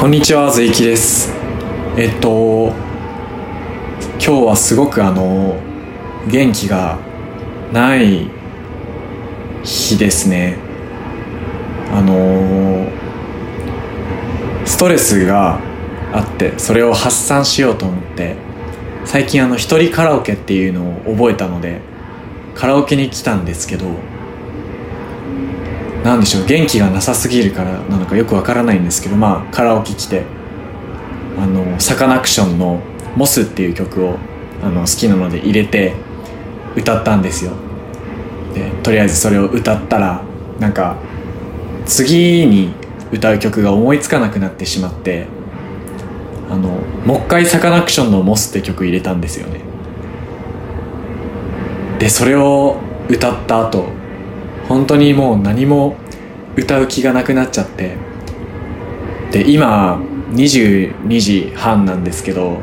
こんにちは、ずいきです。えっと、今日はすごくあの、元気がない日ですね。あの、ストレスがあって、それを発散しようと思って、最近あの、一人カラオケっていうのを覚えたので、カラオケに来たんですけど、なんでしょう元気がなさすぎるからなのかよくわからないんですけどまあカラオケ来てあのサカナクションの「モス」っていう曲をあの好きなので入れて歌ったんですよ。でとりあえずそれを歌ったらなんか次に歌う曲が思いつかなくなってしまってあのもう一回サカナクションの「モス」って曲入れたんですよね。でそれを歌った後本当にもう何も歌う気がなくなっちゃって。で今22時半なんですけど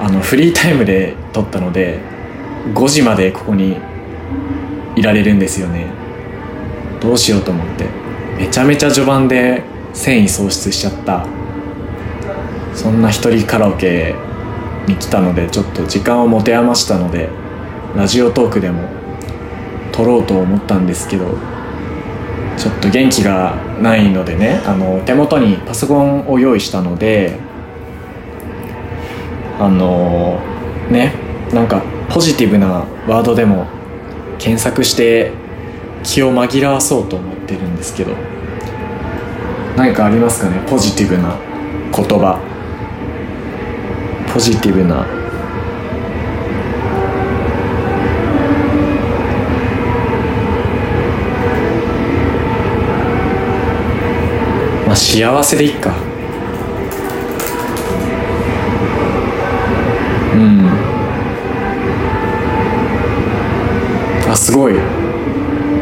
あのフリータイムで撮ったので5時までここにいられるんですよね。どうしようと思って。めちゃめちゃ序盤で繊維喪失しちゃった。そんな一人カラオケに来たのでちょっと時間を持て余したのでラジオトークでも撮ろうと思ったんですけどちょっと元気がないのでねあの手元にパソコンを用意したのであのねなんかポジティブなワードでも検索して気を紛らわそうと思ってるんですけど何かありますかね？ポジティブな言葉。ポジティブな幸せでいっか。うん。あすごい。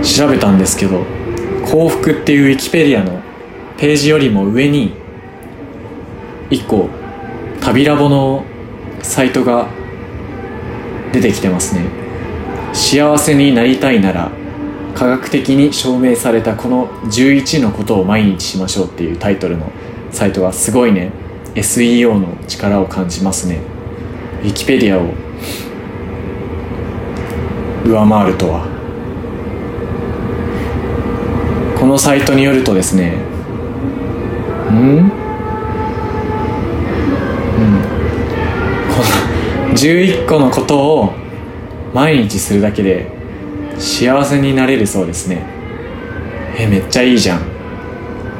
調べたんですけど幸福っていうウィキペディアのページよりも上に1個旅ラボのサイトが出てきてますね。幸せになりたいなら科学的に証明されたこの11のことを毎日しましょうっていうタイトルのサイトがすごいね。SEO の力を感じますね。ウィキペディアを上回るとは。このサイトによるとですね。うん？うん。この11個のことを毎日するだけで幸せになれるそうですね。えめっちゃいいじゃん。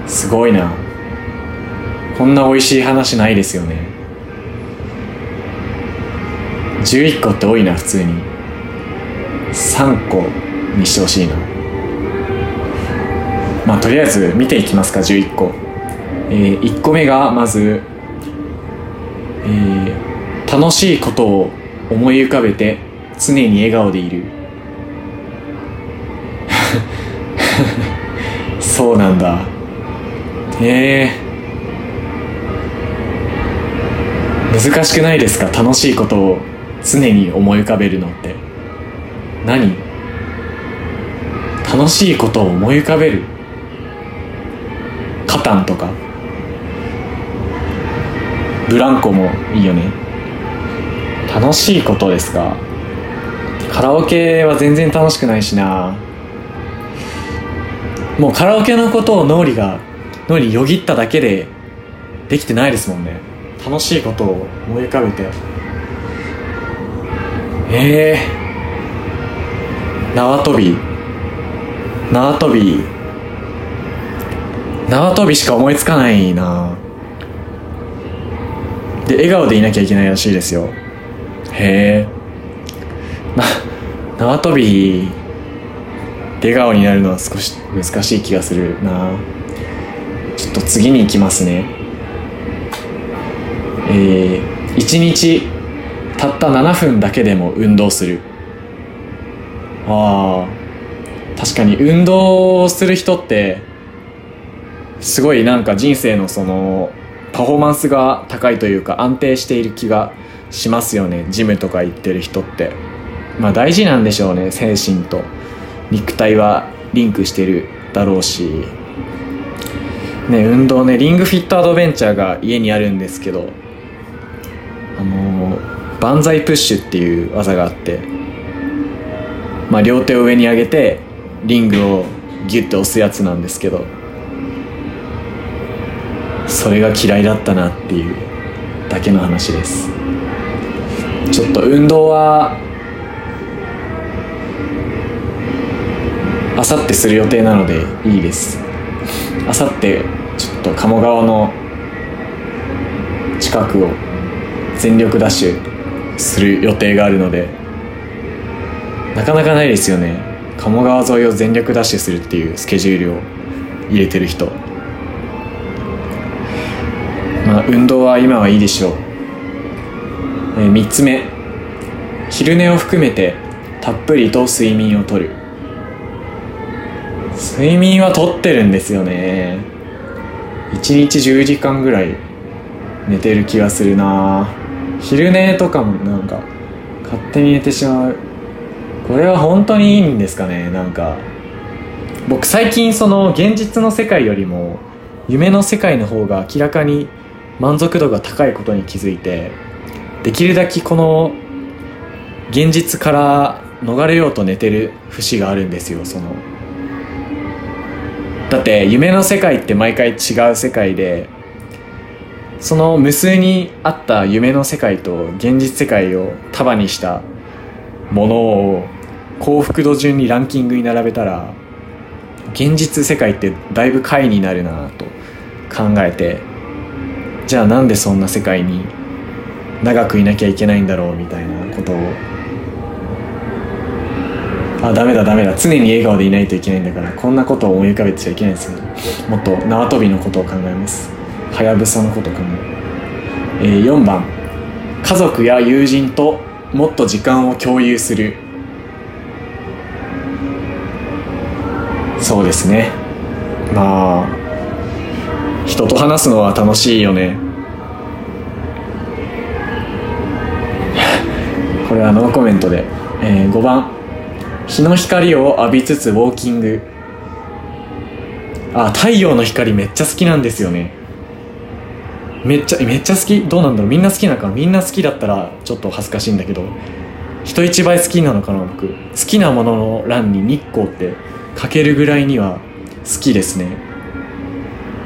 すごいな。こんな美味しい話ないですよね。11個って多いな普通に。3個にしてほしいな。まあとりあえず見ていきますか11個、えー、1個目がまず、えー、楽しいことを思い浮かべて常に笑顔でいる。そうなんだ。へえ。難しくないですか？楽しいことを常に思い浮かべるのって。何？楽しいことを思い浮かべる？カタンとか？ブランコもいいよね。楽しいことですか？カラオケは全然楽しくないしな。もうカラオケのことを脳裏が脳裏よぎっただけでできてないですもんね。楽しいことを思い浮かべて。ええー、縄跳び。縄跳び。縄跳びしか思いつかないな。で笑顔でいなきゃいけないらしいですよ。へえな縄跳び。笑顔になるのは少し難しい気がするな。ちょっと次に行きますね。えー、1日たった7分だけでも運動する。あ確かに運動する人ってすごいなんか人生のそのパフォーマンスが高いというか安定している気がしますよね。ジムとか行ってる人って。まあ大事なんでしょうね精神と。肉体はリンクしてるだろうしね運動ねリングフィットアドベンチャーが家にあるんですけどあの万歳プッシュっていう技があってまあ両手を上に上げてリングをギュッて押すやつなんですけどそれが嫌いだったなっていうだけの話です。ちょっと運動はあさってする予定なのでいいです。あさってちょっと鴨川の近くを全力ダッシュする予定があるのでなかなかないですよね。鴨川沿いを全力ダッシュするっていうスケジュールを入れてる人。まあ運動は今はいいでしょう、えー、3つ目。昼寝を含めてたっぷりと睡眠をとる。睡眠はとってるんですよね。1日10時間ぐらい寝てる気がするな。昼寝とかもなんか勝手に寝てしまう。これは本当にいいんですかね。なんか僕最近その現実の世界よりも夢の世界の方が明らかに満足度が高いことに気づいてできるだけこの現実から逃れようと寝てる節があるんですよ。そのだって夢の世界って毎回違う世界でその無数にあった夢の世界と現実世界を束にしたものを幸福度順にランキングに並べたら現実世界ってだいぶ下位になるなと考えてじゃあなんでそんな世界に長くいなきゃいけないんだろうみたいなことをあダメだダメだ。常に笑顔でいないといけないんだからこんなことを思い浮かべてちゃいけないですよもっと縄跳びのことを考えます。はやぶさのこと考ええー、4番。家族や友人ともっと時間を共有する。そうですね。まあ人と話すのは楽しいよね。これはノーコメントで、えー、5番。日の光を浴びつつウォーキング。あ太陽の光めっちゃ好きなんですよね。めっちゃめっちゃ好き？どうなんだろう？みんな好きなのかな？みんな好きだったらちょっと恥ずかしいんだけど。人一倍好きなのかな僕。好きなものの欄に日光って書けるぐらいには好きですね。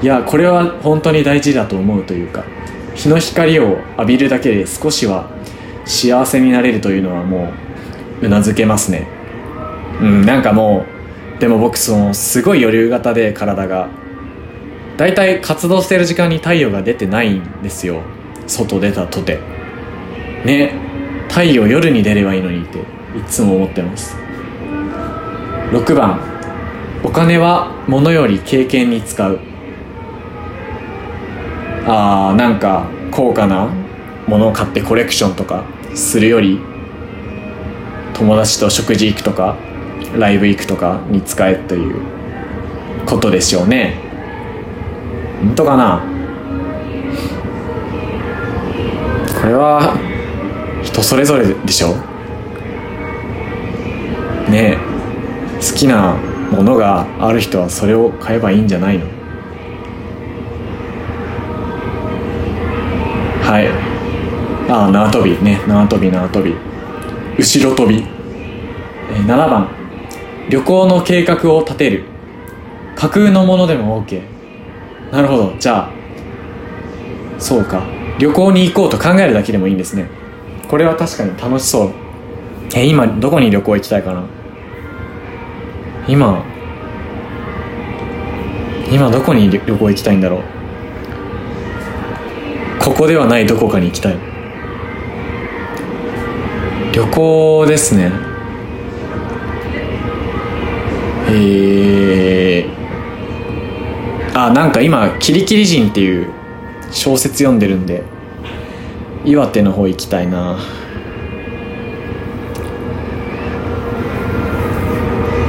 いやこれは本当に大事だと思うというか日の光を浴びるだけで少しは幸せになれるというのはもううなずけますね。うんなんかもうでも僕そのすごい余裕型で体が大体活動してる時間に太陽が出てないんですよ。外出たとて。ね太陽夜に出ればいいのにっていつも思ってます。6番。お金は物より経験に使う。あーなんか高価なものを買ってコレクションとかするより友達と食事行くとかライブ行くとかに使えということでしょうね。本当かな？これは人それぞれでしょ？ねえ。好きなものがある人はそれを買えばいいんじゃないの？はい。ああ縄跳びね。縄跳び縄跳び。後ろ跳び、え7番。旅行の計画を立てる。架空のものでも OK なるほど。じゃあそうか。旅行に行こうと考えるだけでもいいんですね。これは確かに楽しそう。え今どこに旅行行きたいかな？今今どこに旅行行きたいんだろう？ここではないどこかに行きたい。旅行ですね。えー、あなんか今「キリキリ人」っていう小説読んでるんで岩手の方行きたいな。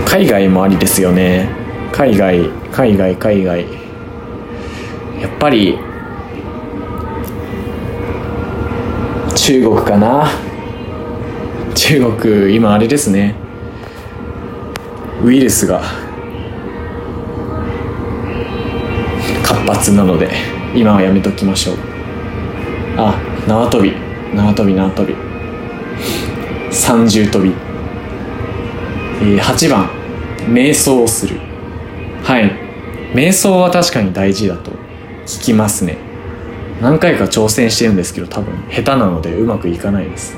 海外もありですよね。海外海外海外。やっぱり中国かな。中国今あれですね。ウイルスが勝発なので今はやめときましょう。あ縄跳び。縄跳び縄跳び。三重跳び、えー、8番。瞑想をする。はい。瞑想は確かに大事だと聞きますね。何回か挑戦してるんですけど多分下手なのでうまくいかないです。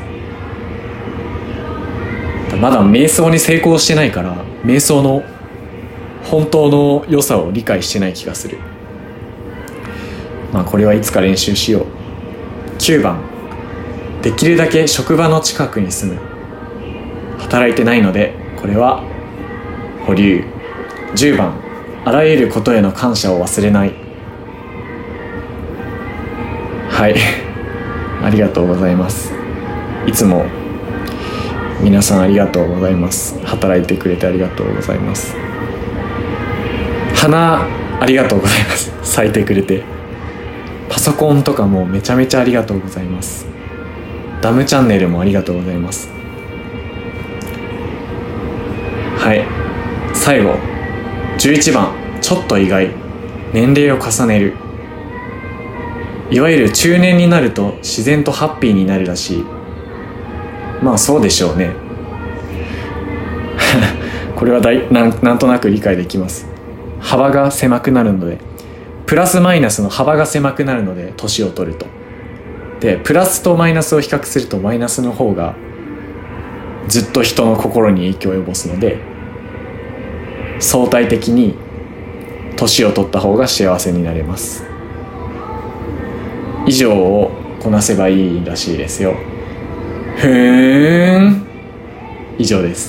まだ瞑想に成功してないから瞑想の本当の良さを理解してない気がする。まあこれはいつか練習しよう。9番。できるだけ職場の近くに住む。働いてないのでこれは保留。10番。あらゆることへの感謝を忘れない。はい。ありがとうございます。いつも皆さんありがとうございます。働いてくれてありがとうございます。花ありがとうございます。咲いてくれて。パソコンとかもめちゃめちゃありがとうございます。ダムチャンネルもありがとうございます。はい。最後。11番。ちょっと意外。年齢を重ねる。いわゆる中年になると自然とハッピーになるらしい。まあそうでしょうね。これはだいなんなんとなく理解できます。幅が狭くなるのでプラスマイナスの幅が狭くなるので年を取ると。でプラスとマイナスを比較するとマイナスの方がずっと人の心に影響を及ぼすので相対的に年を取った方が幸せになれます。以上をこなせばいいらしいですよ。へえ以上です。